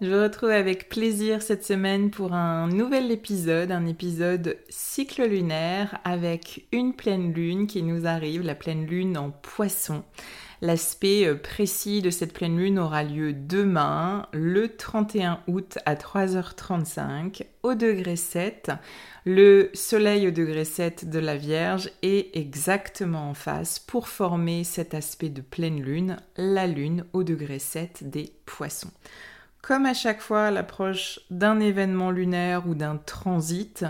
Je vous retrouve avec plaisir cette semaine pour un nouvel épisode, un épisode cycle lunaire avec une pleine lune qui nous arrive, la pleine lune en poisson. L'aspect euh, précis de cette pleine lune aura lieu demain, le 31 août à 3h35, au degré 7. Le soleil au degré 7 de la Vierge est exactement en face pour former cet aspect de pleine lune, la lune au degré 7 des poissons. Comme à chaque fois l'approche d'un événement lunaire ou d'un transit,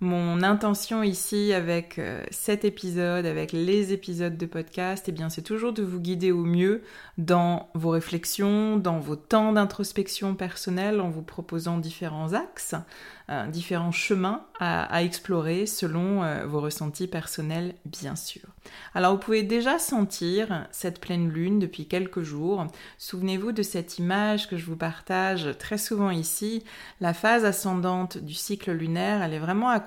mon intention ici avec euh, cet épisode, avec les épisodes de podcast, eh bien c'est toujours de vous guider au mieux dans vos réflexions, dans vos temps d'introspection personnelle en vous proposant différents axes, euh, différents chemins à, explorer selon euh, vos ressentis personnels bien sûr. Alors vous pouvez déjà sentir cette pleine lune depuis quelques jours. Souvenez-vous de cette image que je vous partage très souvent ici. La phase ascendante du cycle lunaire, elle est vraiment à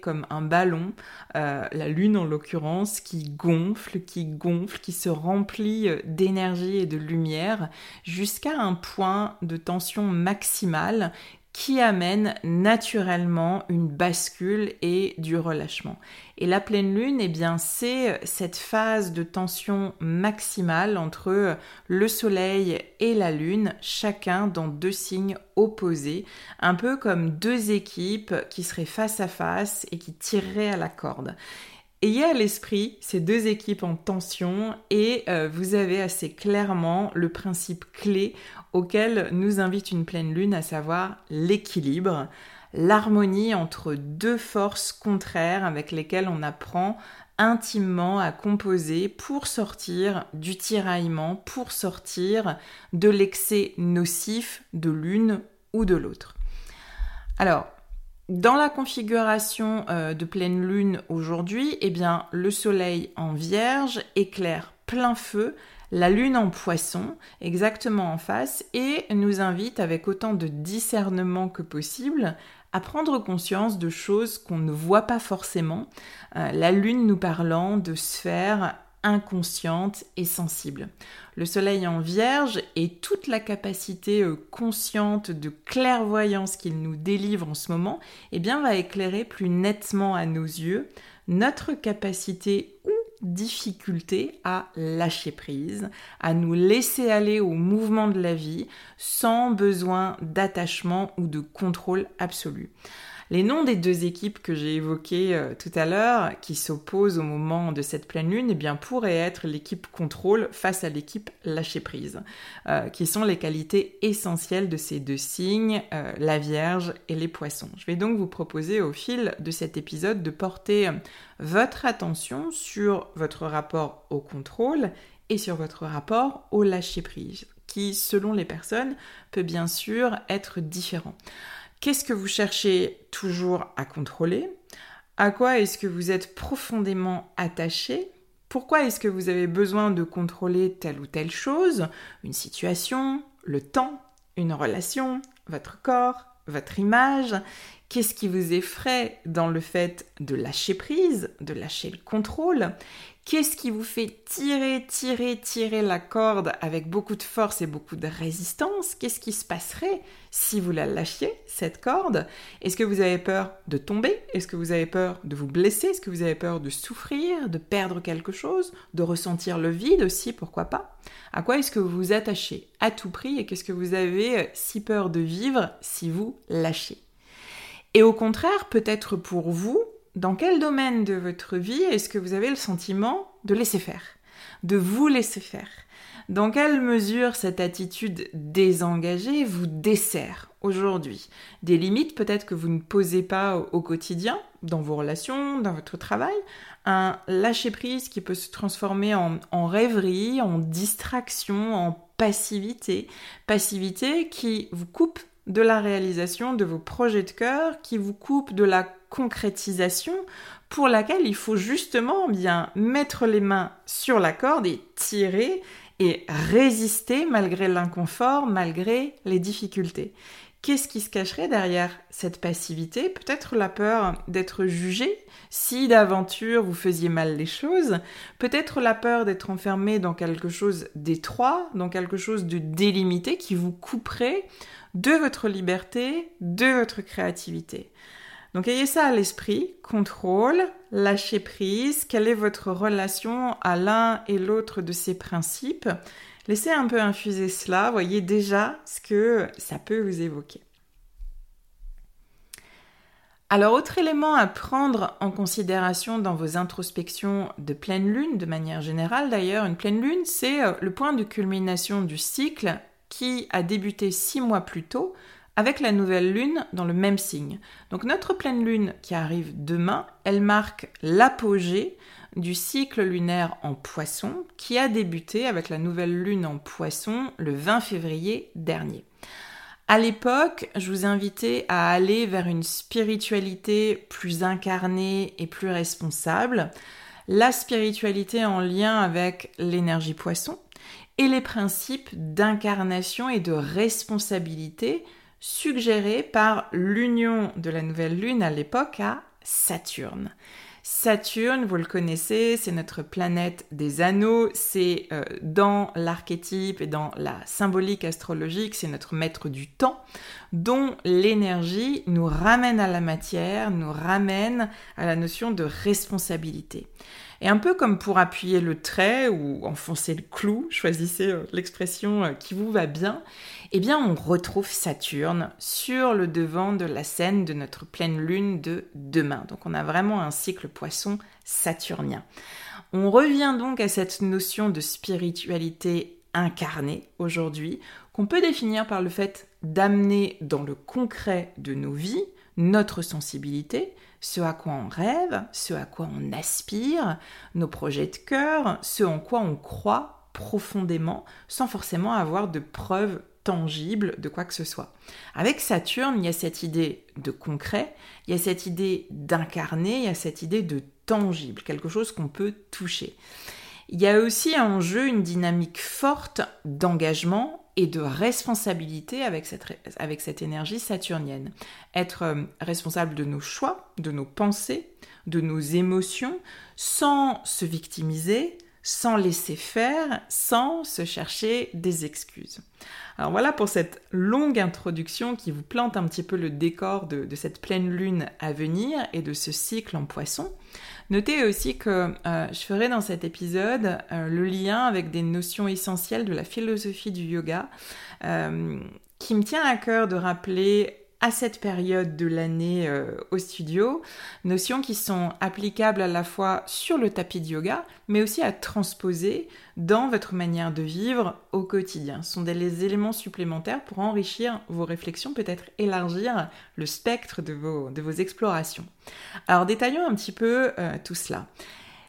comme un ballon, euh, la Lune en l'occurrence, qui gonfle, qui gonfle, qui se remplit euh, d'énergie et de lumière jusqu'à un point de tension maximale qui amène naturellement une bascule et du relâchement. Et la pleine lune, eh bien, c'est cette phase de tension maximale entre le soleil et la lune, chacun dans deux signes opposés, un peu comme deux équipes qui seraient face à face et qui tireraient à la corde. Ayez à l'esprit ces deux équipes en tension et euh, vous avez assez clairement le principe clé auquel nous invite une pleine lune, à savoir l'équilibre, l'harmonie entre deux forces contraires avec lesquelles on apprend intimement à composer pour sortir du tiraillement, pour sortir de l'excès nocif de l'une ou de l'autre. Alors, dans la configuration euh, de pleine lune aujourd'hui, eh bien, le soleil en vierge éclaire plein feu la lune en poisson, exactement en face, et nous invite avec autant de discernement que possible à prendre conscience de choses qu'on ne voit pas forcément, euh, la lune nous parlant de sphères inconsciente et sensible. Le soleil en vierge et toute la capacité euh, consciente de clairvoyance qu'il nous délivre en ce moment, eh bien, va éclairer plus nettement à nos yeux notre capacité difficulté à lâcher prise, à nous laisser aller au mouvement de la vie sans besoin d'attachement ou de contrôle absolu. Les noms des deux équipes que j'ai évoquées euh, tout à l'heure, qui s'opposent au moment de cette pleine lune, eh bien, pourraient être l'équipe contrôle face à l'équipe lâcher prise, euh, qui sont les qualités essentielles de ces deux signes, euh, la Vierge et les Poissons. Je vais donc vous proposer au fil de cet épisode de porter votre attention sur votre rapport au contrôle et sur votre rapport au lâcher prise, qui, selon les personnes, peut bien sûr être différent. Qu'est-ce que vous cherchez toujours à contrôler? À quoi est-ce que vous êtes profondément attaché? Pourquoi est-ce que vous avez besoin de contrôler telle ou telle chose? Une situation, le temps, une relation, votre corps, votre image? Qu'est-ce qui vous effraie dans le fait de lâcher prise, de lâcher le contrôle? Qu'est-ce qui vous fait tirer, tirer, tirer la corde avec beaucoup de force et beaucoup de résistance? Qu'est-ce qui se passerait si vous la lâchiez, cette corde? Est-ce que vous avez peur de tomber? Est-ce que vous avez peur de vous blesser? Est-ce que vous avez peur de souffrir, de perdre quelque chose, de ressentir le vide aussi, pourquoi pas? À quoi est-ce que vous vous attachez à tout prix et qu'est-ce que vous avez euh, si peur de vivre si vous lâchez? Et au contraire, peut-être pour vous, dans quel domaine de votre vie est-ce que vous avez le sentiment de laisser faire, de vous laisser faire? Dans quelle mesure cette attitude désengagée vous dessert aujourd'hui? Des limites peut-être que vous ne posez pas au quotidien, dans vos relations, dans votre travail, un lâcher-prise qui peut se transformer en, en rêverie, en distraction, en passivité, passivité qui vous coupe de la réalisation de vos projets de cœur, qui vous coupe de la concrétisation pour laquelle il faut justement bien mettre les mains sur la corde et tirer et résister malgré l'inconfort, malgré les difficultés. Qu'est-ce qui se cacherait derrière cette passivité? Peut-être la peur d'être jugé si d'aventure vous faisiez mal les choses, peut-être la peur d'être enfermé dans quelque chose d'étroit, dans quelque chose de délimité qui vous couperait de votre liberté, de votre créativité. Donc ayez ça à l'esprit, contrôle, lâcher prise, quelle est votre relation à l'un et l'autre de ces principes? Laissez un peu infuser cela, voyez déjà ce que ça peut vous évoquer. Alors, autre élément à prendre en considération dans vos introspections de pleine lune, de manière générale d'ailleurs, une pleine lune, c'est euh, le point de culmination du cycle qui a débuté six mois plus tôt avec la nouvelle lune dans le même signe. Donc notre pleine lune qui arrive demain, elle marque l'apogée du cycle lunaire en poisson qui a débuté avec la nouvelle lune en poisson le 20 février dernier. À l'époque, je vous invitais à aller vers une spiritualité plus incarnée et plus responsable, la spiritualité en lien avec l'énergie poisson et les principes d'incarnation et de responsabilité suggéré par l'union de la nouvelle lune à l'époque à Saturne. Saturne, vous le connaissez, c'est notre planète des anneaux, c'est euh, dans l'archétype et dans la symbolique astrologique, c'est notre maître du temps, dont l'énergie nous ramène à la matière, nous ramène à la notion de responsabilité. Et un peu comme pour appuyer le trait ou enfoncer le clou, choisissez euh, l'expression euh, qui vous va bien, eh bien on retrouve Saturne sur le devant de la scène de notre pleine lune de demain. Donc on a vraiment un cycle poisson saturnien. On revient donc à cette notion de spiritualité incarnée aujourd'hui, qu'on peut définir par le fait d'amener dans le concret de nos vies notre sensibilité, ce à quoi on rêve, ce à quoi on aspire, nos projets de cœur, ce en quoi on croit profondément, sans forcément avoir de preuves tangibles de quoi que ce soit. Avec Saturne, il y a cette idée de concret, il y a cette idée d'incarner, il y a cette idée de tangible, quelque chose qu'on peut toucher. Il y a aussi en jeu une dynamique forte d'engagement et de responsabilité avec cette, énergie saturnienne. Être euh, responsable de nos choix, de nos pensées, de nos émotions, sans se victimiser, sans laisser faire, sans se chercher des excuses. Alors voilà pour cette longue introduction qui vous plante un petit peu le décor de, de cette pleine lune à venir et de ce cycle en poisson. Notez aussi que euh, je ferai dans cet épisode euh, le lien avec des notions essentielles de la philosophie du yoga euh, qui me tient à cœur de rappeler à cette période de l'année euh, au studio, notions qui sont applicables à la fois sur le tapis de yoga, mais aussi à transposer dans votre manière de vivre au quotidien. Ce sont des éléments supplémentaires pour enrichir vos réflexions, peut-être élargir le spectre de vos, explorations. Alors détaillons un petit peu euh, tout cela.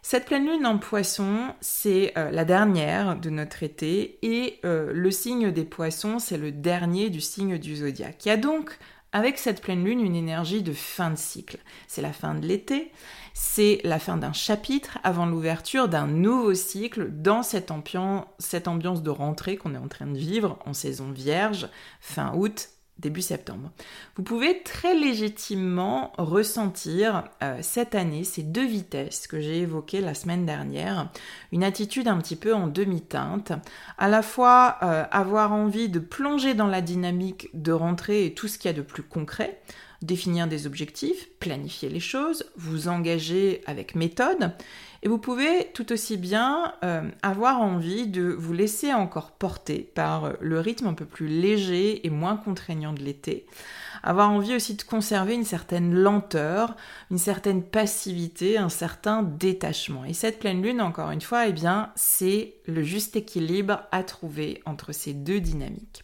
Cette pleine lune en poisson, c'est euh, la dernière de notre été et le signe des poissons, c'est le dernier du signe du zodiaque. Il a donc avec cette pleine lune une énergie de fin de cycle. C'est la fin de l'été, c'est la fin d'un chapitre avant l'ouverture d'un nouveau cycle dans cette, ambiance, de rentrée qu'on est en train de vivre en saison vierge, fin août, début septembre. Vous pouvez très légitimement ressentir euh, cette année ces deux vitesses que j'ai évoquées la semaine dernière, une attitude un petit peu en demi-teinte, à la fois euh, avoir envie de plonger dans la dynamique de rentrer et tout ce qu'il y a de plus concret, définir des objectifs, planifier les choses, vous engager avec méthode, et vous pouvez tout aussi bien euh, avoir envie de vous laisser encore porter par le rythme un peu plus léger et moins contraignant de l'été. Avoir envie aussi de conserver une certaine lenteur, une certaine passivité, un certain détachement. Et cette pleine lune, encore une fois, eh bien, c'est le juste équilibre à trouver entre ces deux dynamiques.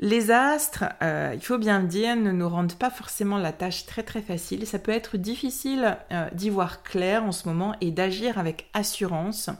Les astres, euh, il faut bien le dire, ne nous rendent pas forcément la tâche très très facile. Ça peut être difficile euh, d'y voir clair en ce moment et d'agir avec assurance,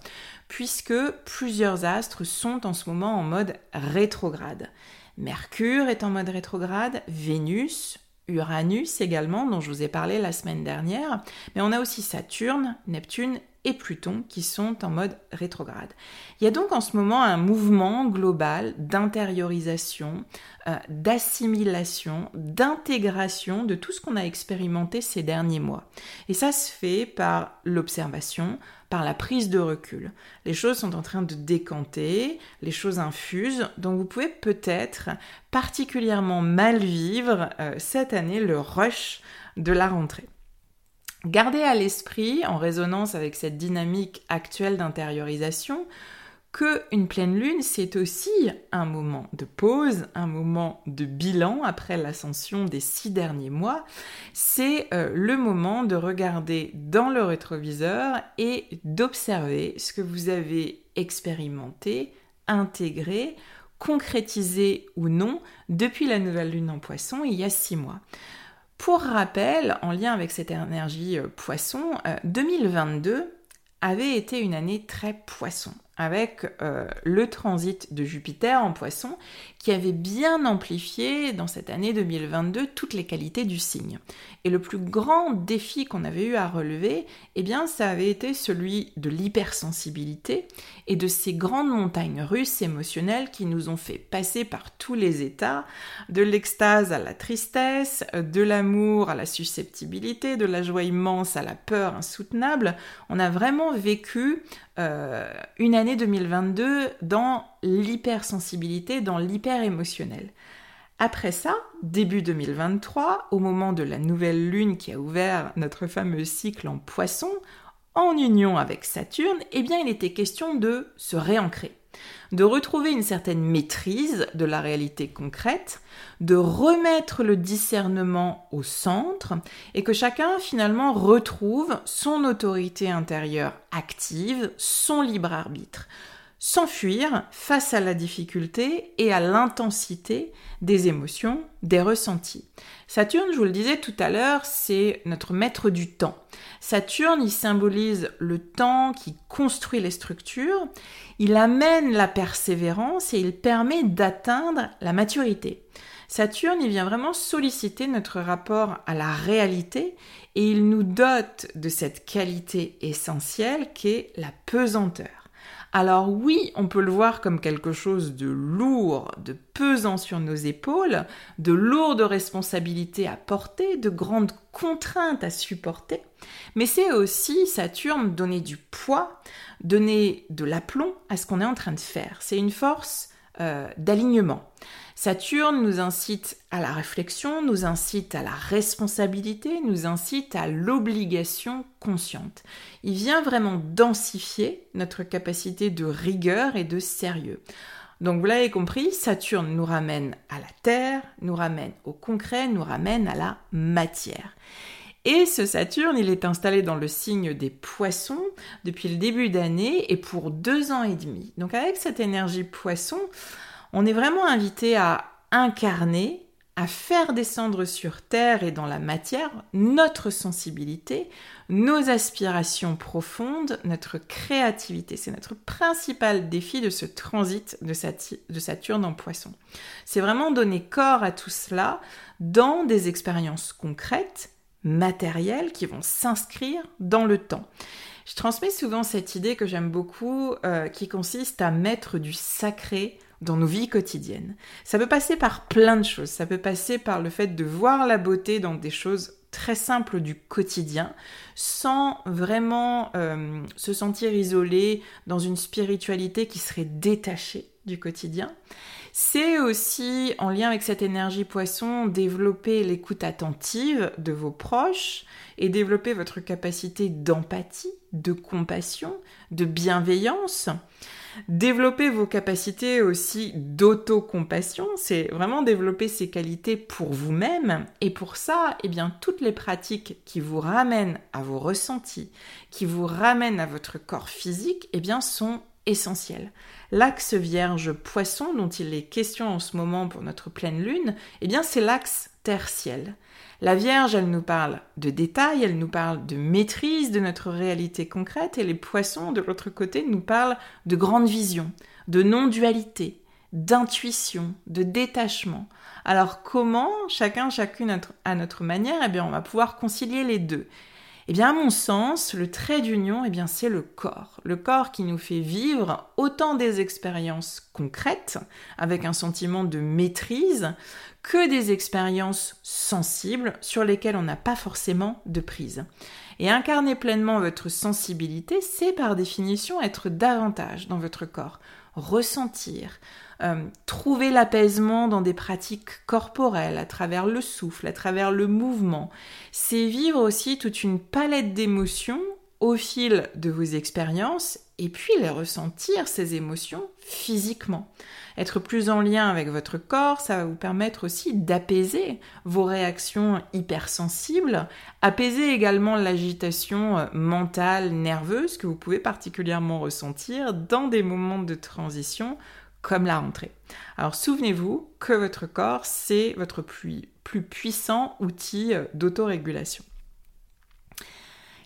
puisque plusieurs astres sont en ce moment en mode rétrograde. Mercure est en mode rétrograde, Vénus, Uranus également, dont je vous ai parlé la semaine dernière, mais on a aussi Saturne, Neptune et Pluton qui sont en mode rétrograde. Il y a donc en ce moment un mouvement global d'intériorisation, euh, d'assimilation, d'intégration de tout ce qu'on a expérimenté ces derniers mois. Et ça se fait par l'observation, par la prise de recul. Les choses sont en train de décanter, les choses infusent, donc vous pouvez peut-être particulièrement mal vivre euh, cette année le rush de la rentrée. Gardez à l'esprit, en résonance avec cette dynamique actuelle d'intériorisation, que une pleine lune, c'est aussi un moment de pause, un moment de bilan après l'ascension des six derniers mois. C'est euh, le moment de regarder dans le rétroviseur et d'observer ce que vous avez expérimenté, intégré, concrétisé ou non depuis la nouvelle lune en poisson il y a six mois. Pour rappel, en lien avec cette énergie euh, poisson, 2022 euh, avait été une année très poisson avec euh, le transit de Jupiter en poisson qui avait bien amplifié dans cette année 2022 toutes les qualités du signe. Et le plus grand défi qu'on avait eu à relever, eh bien ça avait été celui de l'hypersensibilité et de ces grandes montagnes russes émotionnelles qui nous ont fait passer par tous les états, de l'extase à la tristesse, de l'amour à la susceptibilité, de la joie immense à la peur insoutenable. On a vraiment vécu euh, une année 2022 dans l'hypersensibilité, dans l'hyper-émotionnel. Après ça, début 2023, au moment de la nouvelle lune qui a ouvert notre fameux cycle en poisson, en union avec Saturne, eh bien il était question de se réancrer de retrouver une certaine maîtrise de la réalité concrète, de remettre le discernement au centre et que chacun finalement retrouve son autorité intérieure active, son libre arbitre. S'enfuir face à la difficulté et à l'intensité des émotions, des ressentis. Saturne, je vous le disais tout à l'heure, c'est notre maître du temps. Saturne, il symbolise le temps qui construit les structures, il amène la persévérance et il permet d'atteindre la maturité. Saturne, il vient vraiment solliciter notre rapport à la réalité et il nous dote de cette qualité essentielle qu'est la pesanteur. Alors oui, on peut le voir comme quelque chose de lourd, de pesant sur nos épaules, de lourdes responsabilités à porter, de grandes contraintes à supporter, mais c'est aussi, Saturne, donner du poids, donner de l'aplomb à ce qu'on est en train de faire. C'est une force euh, d'alignement. Saturne nous incite à la réflexion, nous incite à la responsabilité, nous incite à l'obligation consciente. Il vient vraiment densifier notre capacité de rigueur et de sérieux. Donc vous l'avez compris, Saturne nous ramène à la Terre, nous ramène au concret, nous ramène à la matière. Et ce Saturne, il est installé dans le signe des poissons depuis le début d'année et pour deux ans et demi. Donc avec cette énergie poisson, on est vraiment invité à incarner, à faire descendre sur Terre et dans la matière notre sensibilité, nos aspirations profondes, notre créativité. C'est notre principal défi de ce transit de Saturne en poisson. C'est vraiment donner corps à tout cela dans des expériences concrètes, matérielles, qui vont s'inscrire dans le temps. Je transmets souvent cette idée que j'aime beaucoup, euh, qui consiste à mettre du sacré dans nos vies quotidiennes. Ça peut passer par plein de choses. Ça peut passer par le fait de voir la beauté dans des choses très simples du quotidien, sans vraiment euh, se sentir isolé dans une spiritualité qui serait détachée du quotidien. C'est aussi, en lien avec cette énergie poisson, développer l'écoute attentive de vos proches et développer votre capacité d'empathie, de compassion, de bienveillance. Développer vos capacités aussi d'autocompassion, c'est vraiment développer ces qualités pour vous-même. Et pour ça, eh bien, toutes les pratiques qui vous ramènent à vos ressentis, qui vous ramènent à votre corps physique, eh bien, sont essentielles. L'axe vierge poisson dont il est question en ce moment pour notre pleine lune, eh bien, c'est l'axe terre-ciel. La Vierge, elle nous parle de détails, elle nous parle de maîtrise de notre réalité concrète, et les poissons, de l'autre côté, nous parlent de grande vision, de non-dualité, d'intuition, de détachement. Alors comment, chacun, chacune à notre manière, eh bien, on va pouvoir concilier les deux? Eh bien, à mon sens, le trait d'union, eh bien, c'est le corps. Le corps qui nous fait vivre autant des expériences concrètes, avec un sentiment de maîtrise, que des expériences sensibles sur lesquelles on n'a pas forcément de prise. Et incarner pleinement votre sensibilité, c'est par définition être davantage dans votre corps, ressentir, euh, trouver l'apaisement dans des pratiques corporelles, à travers le souffle, à travers le mouvement. C'est vivre aussi toute une palette d'émotions au fil de vos expériences et puis les ressentir, ces émotions, physiquement. Être plus en lien avec votre corps, ça va vous permettre aussi d'apaiser vos réactions hypersensibles, apaiser également l'agitation euh, mentale, nerveuse que vous pouvez particulièrement ressentir dans des moments de transition comme la rentrée. Alors souvenez-vous que votre corps, c'est votre plus, puissant outil euh, d'autorégulation.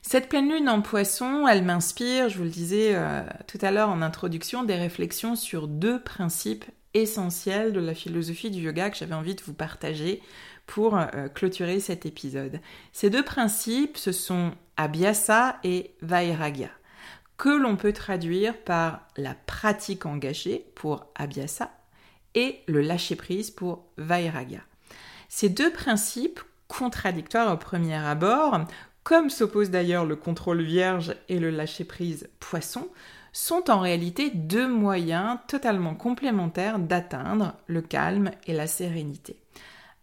Cette pleine lune en poisson, elle m'inspire, je vous le disais euh, tout à l'heure en introduction, des réflexions sur deux principes essentiels de la philosophie du yoga que j'avais envie de vous partager pour euh, clôturer cet épisode. Ces deux principes, ce sont Abhyasa et Vairagya que l'on peut traduire par la pratique engagée pour Abhyasa et le lâcher-prise pour Vairagya. Ces deux principes, contradictoires au premier abord, comme s'opposent d'ailleurs le contrôle vierge et le lâcher-prise poisson, sont en réalité deux moyens totalement complémentaires d'atteindre le calme et la sérénité.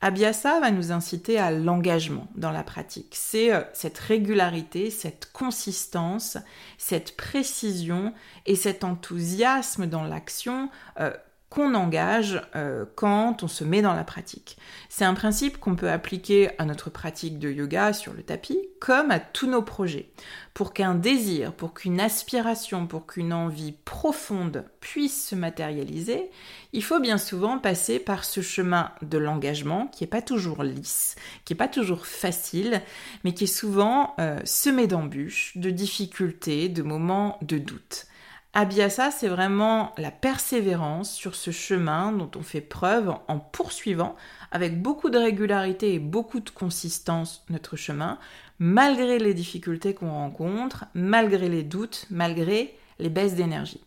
Abhyasa va nous inciter à l'engagement dans la pratique. C'est euh, cette régularité, cette consistance, cette précision et cet enthousiasme dans l'action euh, qu'on engage euh, quand on se met dans la pratique. C'est un principe qu'on peut appliquer à notre pratique de yoga sur le tapis comme à tous nos projets. Pour qu'un désir, pour qu'une aspiration, pour qu'une envie profonde puisse se matérialiser, il faut bien souvent passer par ce chemin de l'engagement qui n'est pas toujours lisse, qui n'est pas toujours facile, mais qui est souvent euh, semé d'embûches, de difficultés, de moments de doute. Abhyasa, c'est vraiment la persévérance sur ce chemin dont on fait preuve en poursuivant avec beaucoup de régularité et beaucoup de consistance notre chemin, malgré les difficultés qu'on rencontre, malgré les doutes, malgré les baisses d'énergie.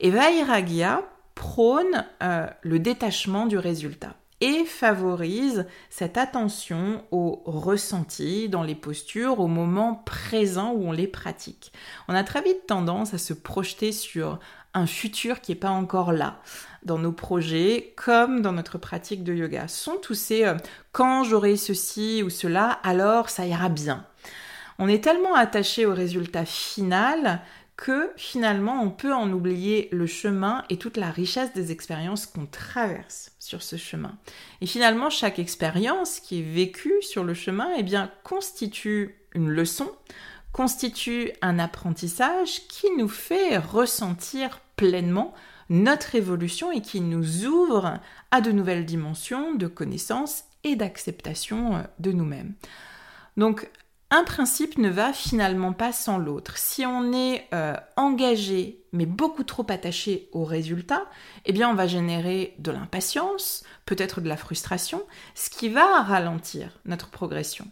Et Vairagya prône euh, le détachement du résultat et favorise cette attention au ressenti dans les postures au moment présent où on les pratique. On a très vite tendance à se projeter sur un futur qui n'est pas encore là dans nos projets comme dans notre pratique de yoga. Sont tous ces euh, quand j'aurai ceci ou cela, alors ça ira bien. On est tellement attaché au résultat final que finalement on peut en oublier le chemin et toute la richesse des expériences qu'on traverse sur ce chemin. Et finalement, chaque expérience qui est vécue sur le chemin, eh bien, constitue une leçon, constitue un apprentissage qui nous fait ressentir pleinement notre évolution et qui nous ouvre à de nouvelles dimensions de connaissance et d'acceptation de nous-mêmes. Donc un principe ne va finalement pas sans l'autre. Si on est euh, engagé mais beaucoup trop attaché au résultat, eh bien on va générer de l'impatience, peut-être de la frustration, ce qui va ralentir notre progression.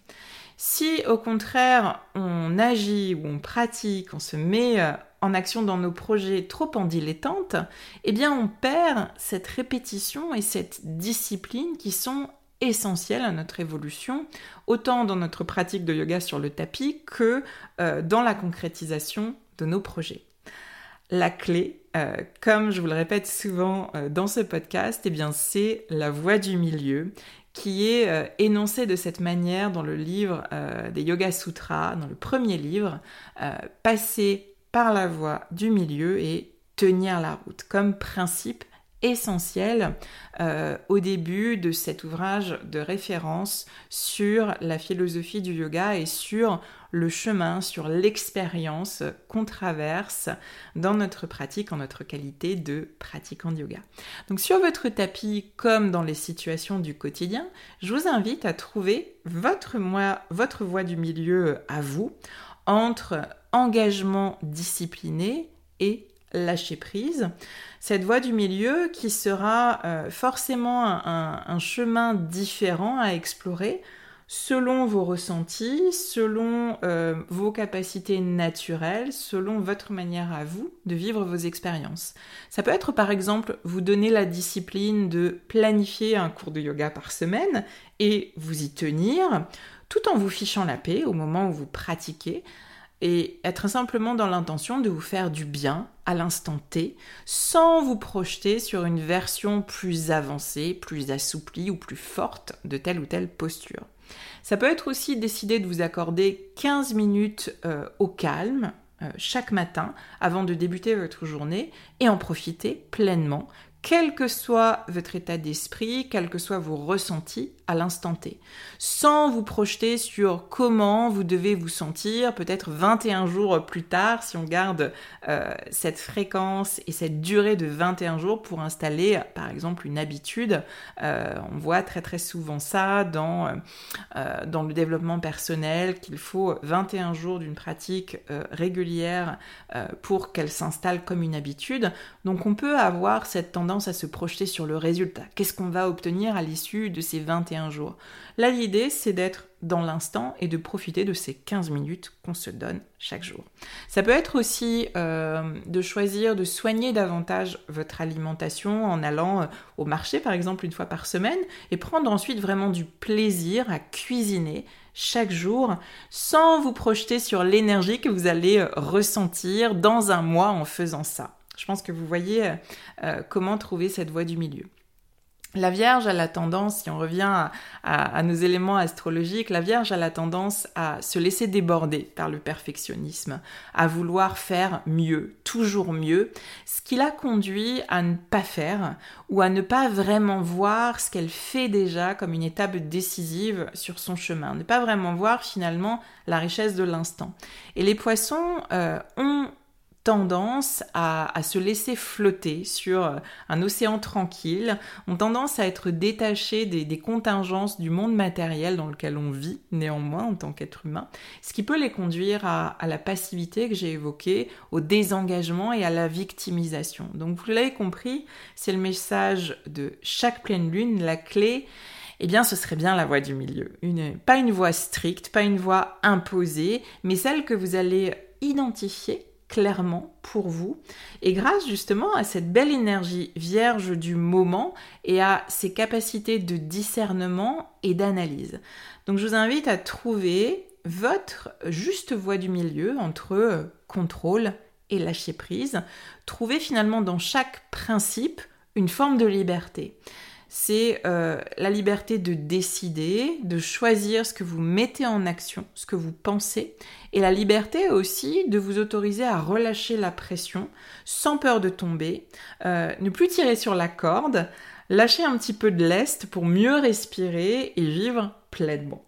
Si au contraire on agit ou on pratique, on se met euh, en action dans nos projets trop en dilettante, eh bien on perd cette répétition et cette discipline qui sont essentielles à notre évolution, autant dans notre pratique de yoga sur le tapis que euh, dans la concrétisation de nos projets. La clé, euh, comme je vous le répète souvent euh, dans ce podcast, eh c'est la voie du milieu qui est énoncée de cette manière dans le livre des Yoga Sutras, dans le premier livre, passer par la voie du milieu et tenir la route comme principe essentiel au début de cet ouvrage de référence sur la philosophie du yoga et sur le chemin, sur l'expérience qu'on traverse dans notre pratique en notre qualité de pratiquant de yoga. Donc sur votre tapis, comme dans les situations du quotidien, je vous invite à trouver votre, votre voie du milieu à vous entre engagement discipliné et lâcher prise. Cette voie du milieu qui sera euh, forcément un, chemin différent à explorer selon vos ressentis, selon euh, vos capacités naturelles, selon votre manière à vous de vivre vos expériences. Ça peut être par exemple vous donner la discipline de planifier un cours de yoga par semaine et vous y tenir, tout en vous fichant la paix au moment où vous pratiquez, et être simplement dans l'intention de vous faire du bien à l'instant T, sans vous projeter sur une version plus avancée, plus assouplie ou plus forte de telle ou telle posture. Ça peut être aussi décider de vous accorder 15 minutes euh, au calme euh, chaque matin avant de débuter votre journée et en profiter pleinement, quel que soit votre état d'esprit, quels que soient vos ressentis à l'instant T, sans vous projeter sur comment vous devez vous sentir peut-être 21 jours plus tard, si on garde euh, cette fréquence et cette durée de 21 jours pour installer par exemple une habitude. Euh, on voit très très souvent ça dans, euh, dans le développement personnel, qu'il faut 21 jours d'une pratique régulière pour qu'elle s'installe comme une habitude. Donc on peut avoir cette tendance à se projeter sur le résultat. Qu'est-ce qu'on va obtenir à l'issue de ces 21 jours? Là, l'idée, c'est d'être dans l'instant et de profiter de ces 15 minutes qu'on se donne chaque jour. Ça peut être aussi euh, de choisir de soigner davantage votre alimentation en allant euh, au marché par exemple une fois par semaine et prendre ensuite vraiment du plaisir à cuisiner chaque jour sans vous projeter sur l'énergie que vous allez euh, ressentir dans un mois en faisant ça. Je pense que vous voyez euh, euh, comment trouver cette voie du milieu. La Vierge a la tendance, si on revient à, nos éléments astrologiques, la Vierge a la tendance à se laisser déborder par le perfectionnisme, à vouloir faire mieux, toujours mieux, ce qui la conduit à ne pas faire ou à ne pas vraiment voir ce qu'elle fait déjà comme une étape décisive sur son chemin, ne pas vraiment voir finalement la richesse de l'instant. Et les poissons euh, ont tendance à, se laisser flotter sur euh, un océan tranquille, ont tendance à être détachés des, contingences du monde matériel dans lequel on vit néanmoins en tant qu'être humain, ce qui peut les conduire à, la passivité que j'ai évoquée, au désengagement et à la victimisation. Donc vous l'avez compris, c'est le message de chaque pleine lune, la clé eh bien ce serait bien la voie du milieu. Pas une voie stricte, pas une voie imposée, mais celle que vous allez identifier clairement pour vous. Et grâce justement à cette belle énergie vierge du moment et à ses capacités de discernement et d'analyse. Donc je vous invite à trouver votre juste voie du milieu entre euh, contrôle et lâcher prise. Trouver finalement dans chaque principe une forme de liberté c'est euh, la liberté de décider, de choisir ce que vous mettez en action, ce que vous pensez, et la liberté aussi de vous autoriser à relâcher la pression sans peur de tomber, euh, ne plus tirer sur la corde, lâcher un petit peu de lest pour mieux respirer et vivre pleinement.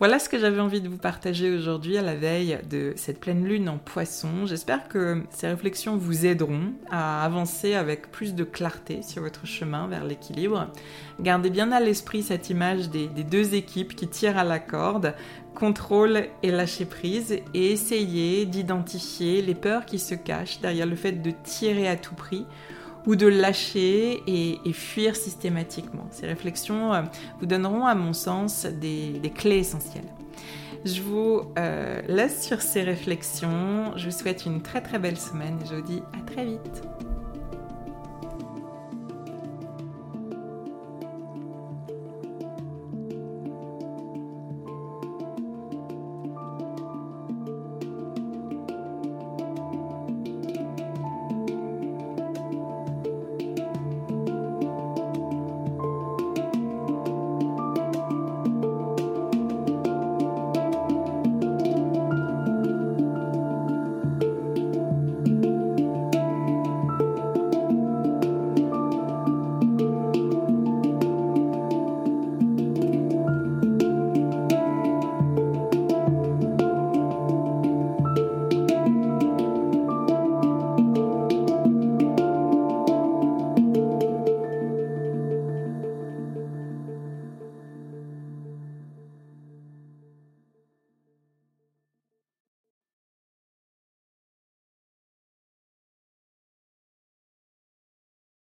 Voilà ce que j'avais envie de vous partager aujourd'hui à la veille de cette pleine lune en poisson. J'espère que ces réflexions vous aideront à avancer avec plus de clarté sur votre chemin vers l'équilibre. Gardez bien à l'esprit cette image des, deux équipes qui tirent à la corde, contrôle et lâcher prise, et essayez d'identifier les peurs qui se cachent derrière le fait de tirer à tout prix ou de lâcher et, fuir systématiquement. Ces réflexions euh, vous donneront, à mon sens, des, clés essentielles. Je vous euh, laisse sur ces réflexions. Je vous souhaite une très très belle semaine et je vous dis à très vite.